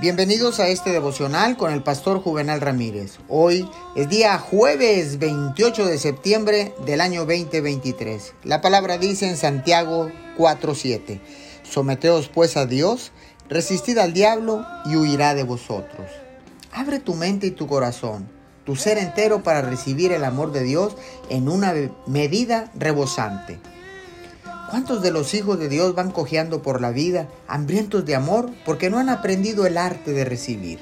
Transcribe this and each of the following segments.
Bienvenidos a este devocional con el pastor Juvenal Ramírez. Hoy es día jueves 28 de septiembre del año 2023. La palabra dice en Santiago 4:7, Someteos pues a Dios, resistid al diablo y huirá de vosotros. Abre tu mente y tu corazón, tu ser entero para recibir el amor de Dios en una medida rebosante. ¿Cuántos de los hijos de Dios van cojeando por la vida, hambrientos de amor, porque no han aprendido el arte de recibir?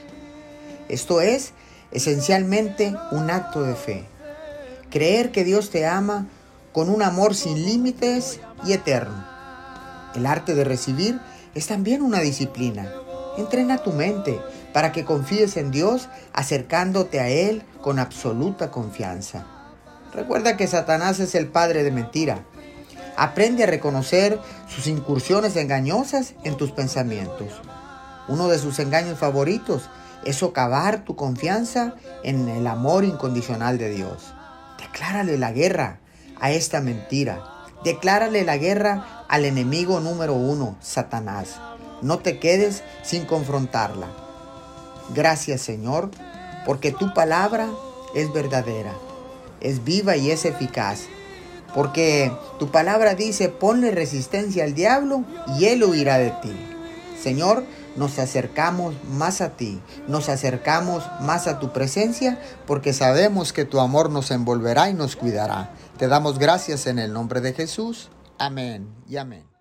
Esto es esencialmente un acto de fe. Creer que Dios te ama con un amor sin límites y eterno. El arte de recibir es también una disciplina. Entrena tu mente para que confíes en Dios acercándote a Él con absoluta confianza. Recuerda que Satanás es el padre de mentira Aprende a reconocer sus incursiones engañosas en tus pensamientos. Uno de sus engaños favoritos es socavar tu confianza en el amor incondicional de Dios. Declárale la guerra a esta mentira. Declárale la guerra al enemigo número uno, Satanás. No te quedes sin confrontarla. Gracias Señor, porque tu palabra es verdadera, es viva y es eficaz porque tu palabra dice, ponle resistencia al diablo y él huirá de ti. Señor, nos acercamos más a ti, nos acercamos más a tu presencia, porque sabemos que tu amor nos envolverá y nos cuidará. Te damos gracias en el nombre de Jesús. Amén y amén.